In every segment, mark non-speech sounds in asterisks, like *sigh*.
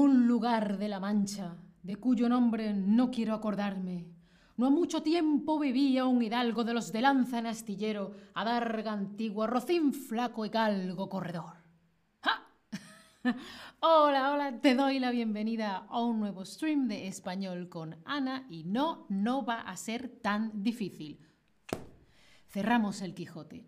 Un lugar de la Mancha, de cuyo nombre no quiero acordarme. No ha mucho tiempo vivía un hidalgo de los de lanza en astillero, adarga antigua, rocín flaco y galgo corredor. ¡Ja! *laughs* hola, hola, te doy la bienvenida a un nuevo stream de español con Ana y no, no va a ser tan difícil. Cerramos el Quijote.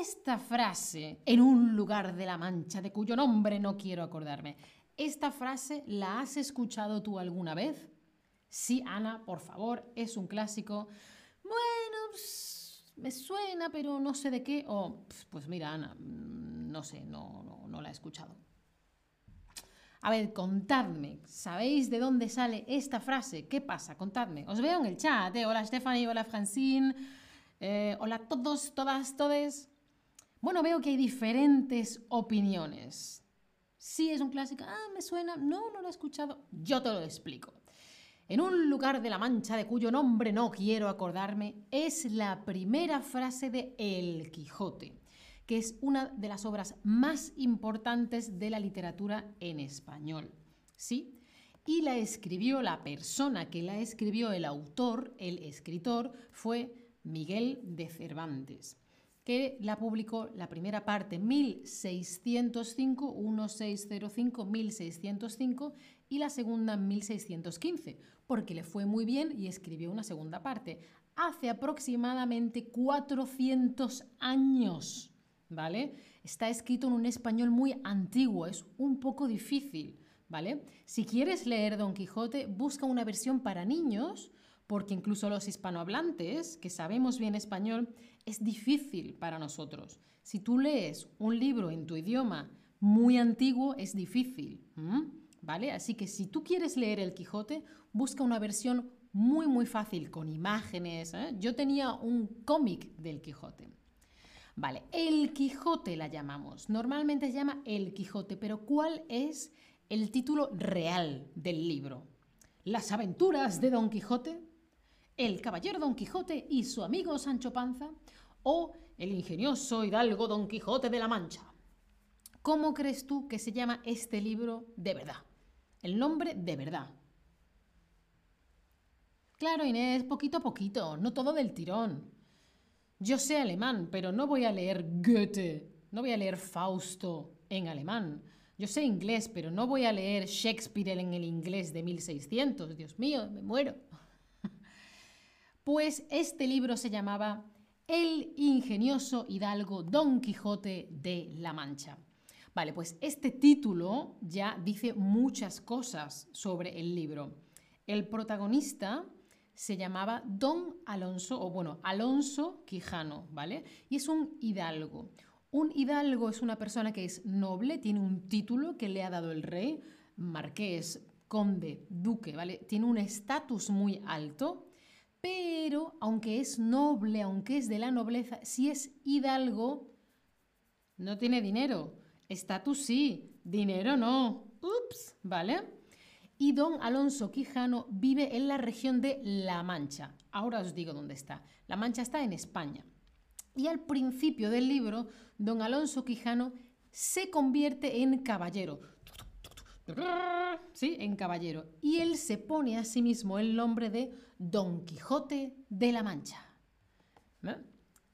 Esta frase, en un lugar de la Mancha, de cuyo nombre no quiero acordarme, ¿esta frase la has escuchado tú alguna vez? Sí, Ana, por favor, es un clásico. Bueno, me suena, pero no sé de qué. O, pues mira, Ana, mm, no sé, no, no, la he escuchado. A ver, contadme, ¿sabéis de dónde sale esta frase? ¿Qué pasa? Contadme. Os veo en el chat, ¿eh? Hola Stephanie, hola Francine, eh, hola a todos, todas, todes. Bueno, veo que hay diferentes opiniones. Sí, es un clásico. Ah, me suena. No, no lo he escuchado. Yo te lo explico. En un lugar de la Mancha de cuyo nombre no quiero acordarme, es la primera frase de El Quijote, que es una de las obras más importantes de la literatura en español. ¿Sí? Y la escribió la persona que la escribió, el autor, el escritor, fue Miguel de Cervantes que la publicó la primera parte 1605, 1605, 1605 y la segunda 1615, porque le fue muy bien y escribió una segunda parte. Hace aproximadamente 400 años, ¿vale? Está escrito en un español muy antiguo, es un poco difícil, ¿vale? Si quieres leer Don Quijote, busca una versión para niños, porque incluso los hispanohablantes, que sabemos bien español, es difícil para nosotros. Si tú lees un libro en tu idioma muy antiguo, es difícil. ¿Vale? Así que si tú quieres leer El Quijote, busca una versión muy, muy fácil, con imágenes. ¿eh? Yo tenía un cómic del Quijote. Vale, El Quijote la llamamos. Normalmente se llama El Quijote, pero ¿cuál es el título real del libro? Las aventuras de Don Quijote, El caballero Don Quijote y su amigo Sancho Panza, o el ingenioso hidalgo Don Quijote de la Mancha. ¿Cómo crees tú que se llama este libro de verdad? El nombre de verdad. Claro, Inés, poquito a poquito, no todo del tirón. Yo sé alemán, pero no voy a leer Goethe, no voy a leer Fausto en alemán. Yo sé inglés, pero no voy a leer Shakespeare en el inglés de 1600. Dios mío, me muero. Pues este libro se llamaba el ingenioso hidalgo Don Quijote de la Mancha. Vale, pues este título ya dice muchas cosas sobre el libro. El protagonista se llamaba Don Alonso, o bueno, Alonso Quijano, ¿vale? Y es un hidalgo. Un hidalgo es una persona que es noble, tiene un título que le ha dado el rey, marqués, conde, duque, ¿vale? Tiene un estatus muy alto pero aunque es noble, aunque es de la nobleza, si es hidalgo, no tiene dinero. Estatus sí, dinero no. Ups, ¿vale? Y don Alonso Quijano vive en la región de La Mancha. Ahora os digo dónde está. La Mancha está en España. Y al principio del libro, don Alonso Quijano se convierte en caballero. ¿Sí? En caballero. Y él se pone a sí mismo el nombre de Don Quijote de la Mancha.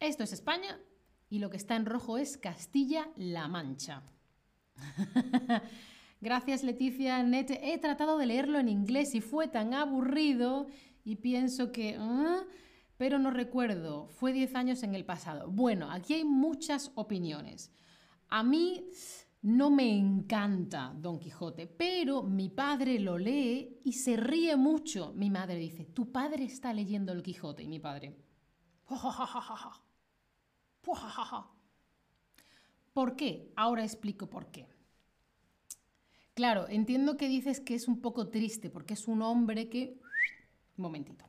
Esto es España y lo que está en rojo es Castilla-La Mancha. *laughs* Gracias Leticia Nete. He tratado de leerlo en inglés y fue tan aburrido y pienso que... ¿ah? Pero no recuerdo, fue 10 años en el pasado. Bueno, aquí hay muchas opiniones. A mí no me encanta Don Quijote, pero mi padre lo lee y se ríe mucho. Mi madre dice, tu padre está leyendo el Quijote y mi padre... *laughs* ¿Por qué? Ahora explico por qué. Claro, entiendo que dices que es un poco triste porque es un hombre que... Momentito.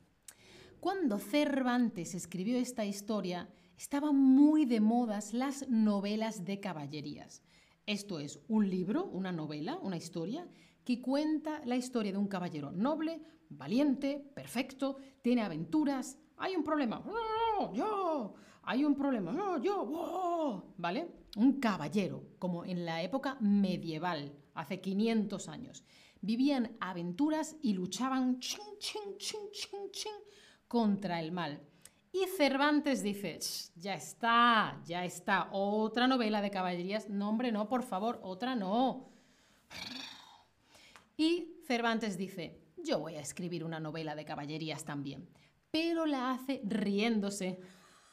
Cuando Cervantes escribió esta historia, estaban muy de modas las novelas de caballerías. Esto es un libro, una novela, una historia que cuenta la historia de un caballero noble, valiente, perfecto, tiene aventuras. Hay un problema, ¡Oh, yo, hay un problema, ¡Oh, yo, ¿vale? Un caballero, como en la época medieval, hace 500 años. vivían aventuras y luchaban contra el mal. Y Cervantes dice, ya está, ya está, otra novela de caballerías. No, hombre, no, por favor, otra no. Y Cervantes dice, yo voy a escribir una novela de caballerías también, pero la hace riéndose,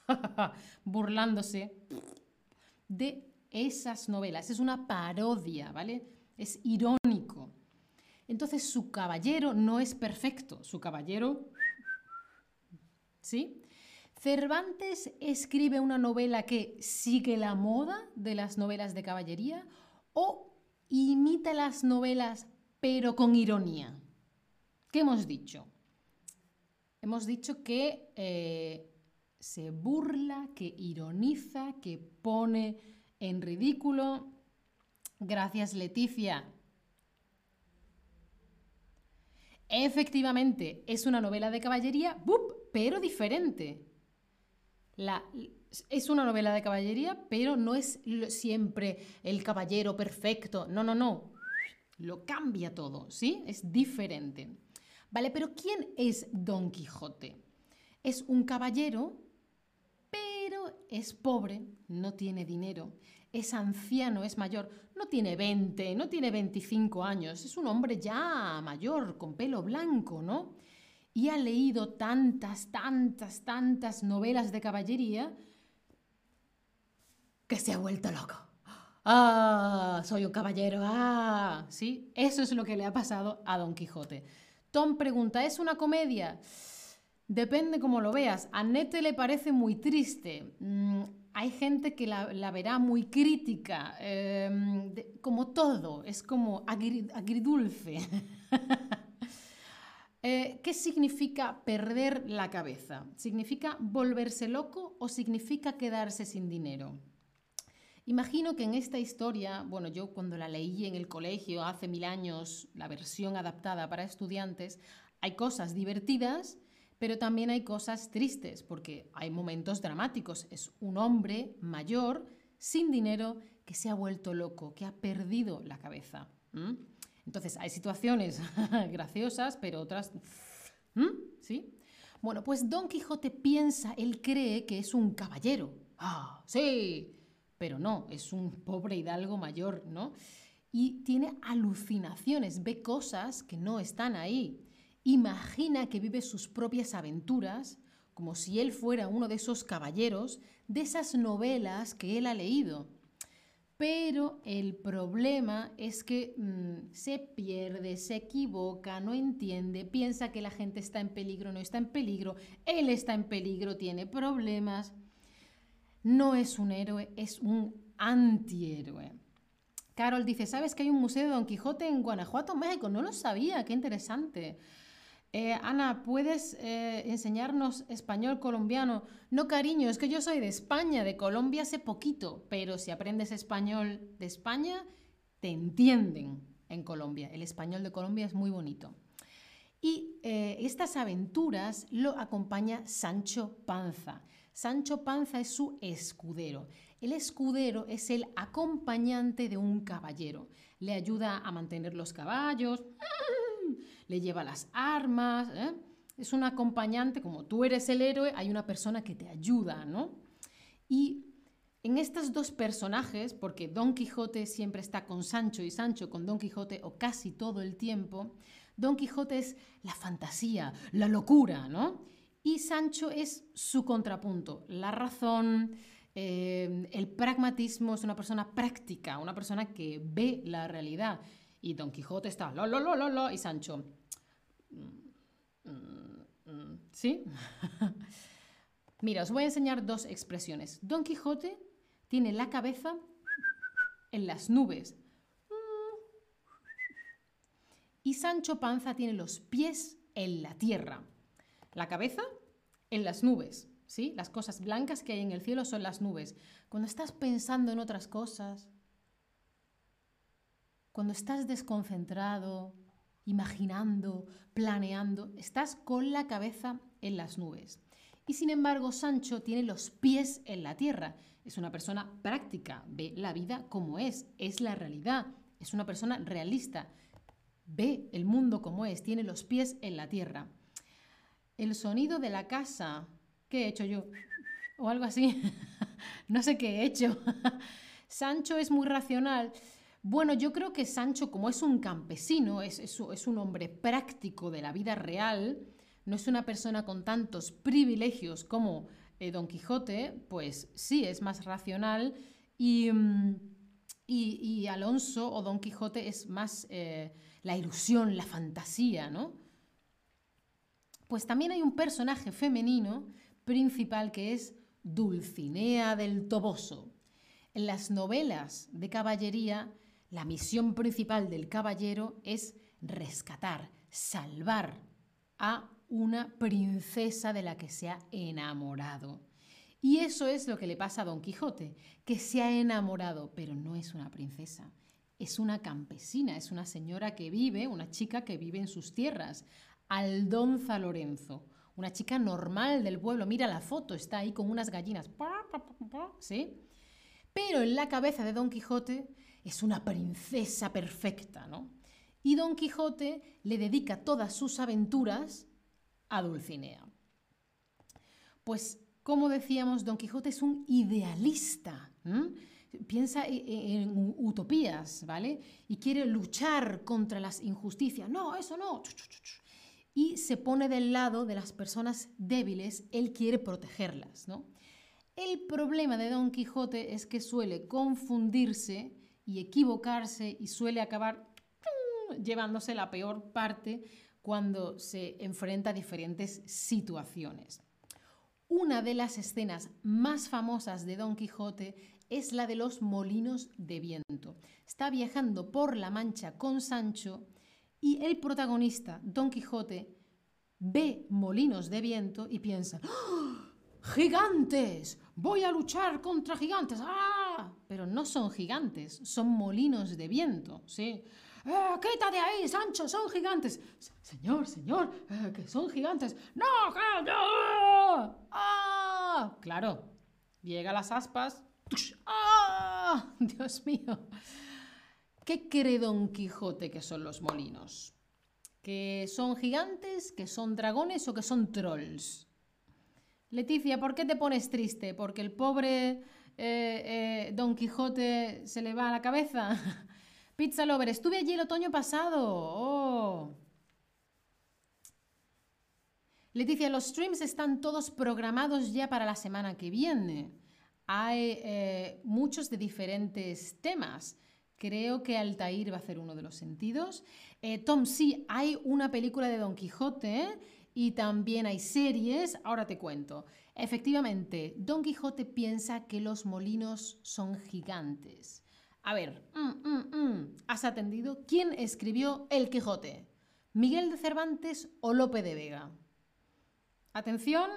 *laughs* burlándose de esas novelas. Es una parodia, ¿vale? Es irónico. Entonces su caballero no es perfecto, su caballero... ¿Sí? ¿Cervantes escribe una novela que sigue la moda de las novelas de caballería o imita las novelas pero con ironía? ¿Qué hemos dicho? Hemos dicho que eh, se burla, que ironiza, que pone en ridículo. Gracias, Leticia. Efectivamente, es una novela de caballería, pero diferente es una novela de caballería, pero no es siempre el caballero perfecto. No, no, no. Lo cambia todo, ¿sí? Es diferente. Vale, pero ¿quién es Don Quijote? Es un caballero, pero es pobre, no tiene dinero, es anciano, es mayor, no tiene 20, no tiene 25 años, es un hombre ya mayor, con pelo blanco, ¿no? Y ha leído tantas, tantas, tantas novelas de caballería que se ha vuelto loco. Ah, soy un caballero. Ah, sí, eso es lo que le ha pasado a Don Quijote. Tom pregunta, ¿es una comedia? Depende cómo lo veas. A Nete le parece muy triste. Mm, hay gente que la, verá muy crítica, em, como todo, es como agridulce. *laughs* Eh, ¿Qué significa perder la cabeza? ¿Significa volverse loco o significa quedarse sin dinero? Imagino que en esta historia, bueno, yo cuando la leí en el colegio hace mil años, la versión adaptada para estudiantes, hay cosas divertidas, pero también hay cosas tristes, porque hay momentos dramáticos. Es un hombre mayor, sin dinero, que se ha vuelto loco, que ha perdido la cabeza. Entonces, hay situaciones *laughs* graciosas, pero otras... ¿Mm? ¿Sí? Bueno, pues Don Quijote piensa, él cree que es un caballero. Ah, sí, pero no, es un pobre hidalgo mayor, ¿no? Y tiene alucinaciones, ve cosas que no están ahí. Imagina que vive sus propias aventuras, como si él fuera uno de esos caballeros de esas novelas que él ha leído. Pero el problema es que mm, se pierde, se equivoca, no entiende, piensa que la gente está en peligro, no está en peligro, él está en peligro, tiene problemas. No es un héroe, es un antihéroe. Carol dice, ¿sabes que hay un museo de Don Quijote en Guanajuato, México? No lo sabía, qué interesante. Eh, Ana, ¿puedes eh, enseñarnos español colombiano? No, cariño, es que yo soy de España, de Colombia hace poquito, pero si aprendes español de España, te entienden en Colombia. El español de Colombia es muy bonito. Y eh, estas aventuras lo acompaña Sancho Panza. Sancho Panza es su escudero. El escudero es el acompañante de un caballero. Le ayuda a mantener los caballos le lleva las armas, ¿eh? es un acompañante, como tú eres el héroe, hay una persona que te ayuda, ¿no? Y en estos dos personajes, porque Don Quijote siempre está con Sancho y Sancho con Don Quijote o casi todo el tiempo, Don Quijote es la fantasía, la locura, ¿no? Y Sancho es su contrapunto, la razón, eh, el pragmatismo, es una persona práctica, una persona que ve la realidad. Y Don Quijote está, lo, lo, lo, lo, lo, y Sancho, ¿Sí? Mira, os voy a enseñar dos expresiones. Don Quijote tiene la cabeza en las nubes. Y Sancho Panza tiene los pies en la tierra. La cabeza en las nubes. ¿Sí? Las cosas blancas que hay en el cielo son las nubes. Cuando estás pensando en otras cosas, cuando estás desconcentrado, imaginando, planeando, estás con la cabeza en las nubes. Y sin embargo, Sancho tiene los pies en la tierra. Es una persona práctica, ve la vida como es, es la realidad, es una persona realista. ve el mundo como es, tiene los pies en la tierra. El sonido de la casa, ¿qué he hecho yo? O algo así. *laughs* no sé qué he hecho. *laughs* Sancho es muy racional. Bueno, yo creo que Sancho, como es un campesino, es, un hombre práctico de la vida real, no es una persona con tantos privilegios como eh, Don Quijote, pues sí, es más racional mm, y, y, Alonso o Don Quijote es más eh, la ilusión, la fantasía, ¿no? Pues también hay un personaje femenino principal que es Dulcinea del Toboso. En las novelas de caballería, la misión principal del caballero es rescatar, salvar a una princesa de la que se ha enamorado. Y eso es lo que le pasa a Don Quijote, que se ha enamorado, pero no es una princesa, es una campesina, es una señora que vive, una chica que vive en sus tierras, Aldonza Lorenzo, una chica normal del pueblo. Mira la foto, está ahí con unas gallinas. ¿Sí? Pero en la cabeza de Don Quijote es una princesa perfecta, ¿no? Y Don Quijote le dedica todas sus aventuras a Dulcinea. Pues, como decíamos, Don Quijote es un idealista. Piensa e, e, en, utopías, ¿vale? Y quiere luchar contra las injusticias. No, eso no. Y se pone del lado de las personas débiles, él quiere protegerlas, ¿no? El problema de Don Quijote es que suele confundirse y equivocarse y suele acabar llevándose la peor parte cuando se enfrenta a diferentes situaciones. Una de las escenas más famosas de Don Quijote es la de los molinos de viento. Está viajando por la Mancha con Sancho y el protagonista, Don Quijote, ve molinos de viento y piensa, ¡Ah! ¡Gigantes! Voy a luchar contra gigantes. ¡Ah! Pero no son gigantes, son molinos de viento, ¿sí? ¡Eh, ¡Quita de ahí, Sancho! ¡Son gigantes! Señor, señor, eh, que son gigantes. ¡No, no! ¡Ah! Claro, llega las aspas. ¡Ah! *laughs* Dios mío. ¿Qué cree Don Quijote que son los molinos? ¿Que son gigantes, que son dragones o que son trolls? Leticia, ¿por qué te pones triste? ¿Porque el pobre eh, eh, Don Quijote se le va a la cabeza? *laughs* Pizza Lover, estuve allí el otoño pasado. Oh. Leticia, los streams están todos programados ya para la semana que viene. Hay eh, muchos de diferentes temas. Creo que Altair va a hacer uno de los sentidos. Tom, sí, hay una película de Don Quijote y también hay series. Ahora te cuento. Efectivamente, Don Quijote piensa que los molinos son gigantes. A ver, mm, mm, mm, ¿has atendido? ¿Quién escribió El Quijote? ¿Miguel de Cervantes o Lope de Vega? Atención,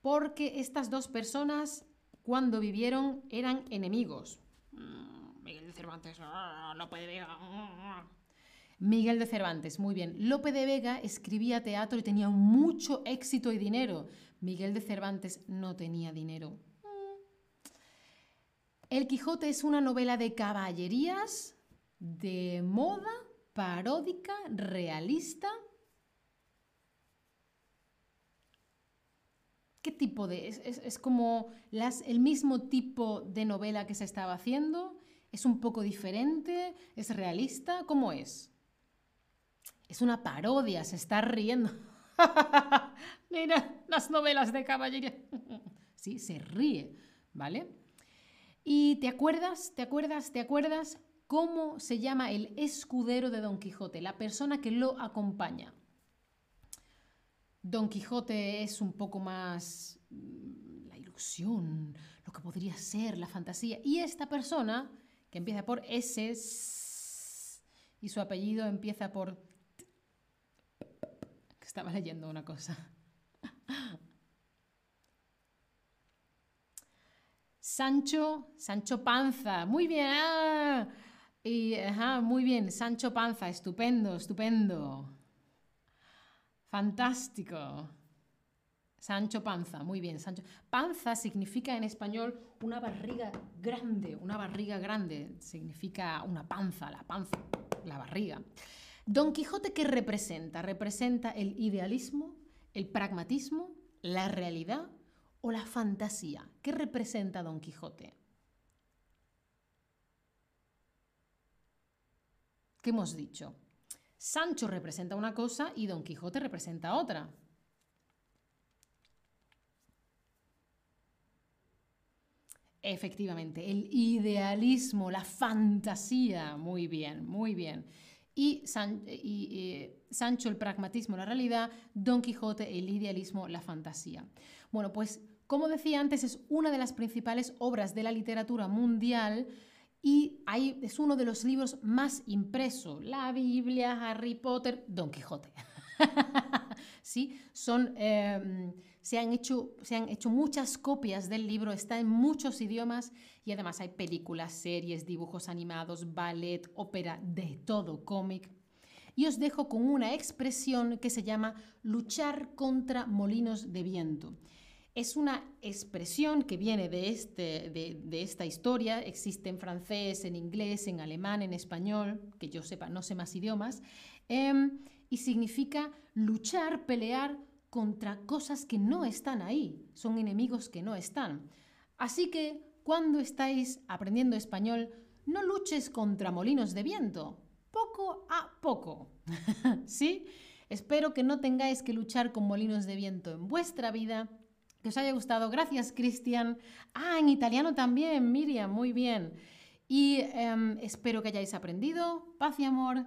porque estas dos personas, cuando vivieron, eran enemigos. Miguel de Cervantes, ah, Lope de Vega. Miguel de Cervantes, muy bien. Lope de Vega escribía teatro y tenía mucho éxito y dinero. Miguel de Cervantes no tenía dinero. Mm. El Quijote es una novela de caballerías, de moda, paródica, realista. ¿Qué tipo de...? ¿Es, como el mismo tipo de novela que se estaba haciendo? ¿Es un poco diferente? ¿Es realista? ¿Cómo es? Es una parodia, se está riendo. *laughs* Mira, las novelas de caballería. *laughs* sí, se ríe, ¿vale? ¿Y te acuerdas, te acuerdas, te acuerdas cómo se llama el escudero de Don Quijote, la persona que lo acompaña? Don Quijote es un poco más mm, la ilusión, lo que podría ser, la fantasía. Y esta persona, que empieza por S, y su apellido empieza por estaba leyendo una cosa. Sancho, Sancho Panza, muy bien. Ah. Y, muy bien, Sancho Panza, estupendo, estupendo. Fantástico. Sancho Panza, muy bien. Sancho. Panza significa en español una barriga grande, una barriga grande. Significa una panza, la panza, la barriga. Don Quijote, ¿qué representa? ¿Representa el idealismo, el pragmatismo, la realidad o la fantasía? ¿Qué representa Don Quijote? ¿Qué hemos dicho? Sancho representa una cosa y Don Quijote representa otra. Efectivamente, el idealismo, la fantasía, muy bien, muy bien. Y, eh, Sancho el pragmatismo, la realidad, Don Quijote el idealismo, la fantasía. Bueno, pues como decía antes, es una de las principales obras de la literatura mundial y es uno de los libros más impresos. La Biblia, Harry Potter, Don Quijote. *laughs* ¿Sí? Em, se, han hecho, se han hecho muchas copias del libro, está en muchos idiomas y además hay películas, series, dibujos animados, ballet, ópera, de todo, cómic. Y os dejo con una expresión que se llama luchar contra molinos de viento. Es una expresión que viene de, este, de, esta historia, existe en francés, en inglés, en alemán, en español, que yo sepa, no sé más idiomas, em, y significa luchar, pelear contra cosas que no están ahí, son enemigos que no están. Así que cuando estáis aprendiendo español, no luches contra molinos de viento, poco a poco. *laughs* ¿Sí? Espero que no tengáis que luchar con molinos de viento en vuestra vida que os haya gustado. Gracias, Cristian. Ah, en italiano también, Miriam, muy bien. Y em, espero que hayáis aprendido. Paz y amor.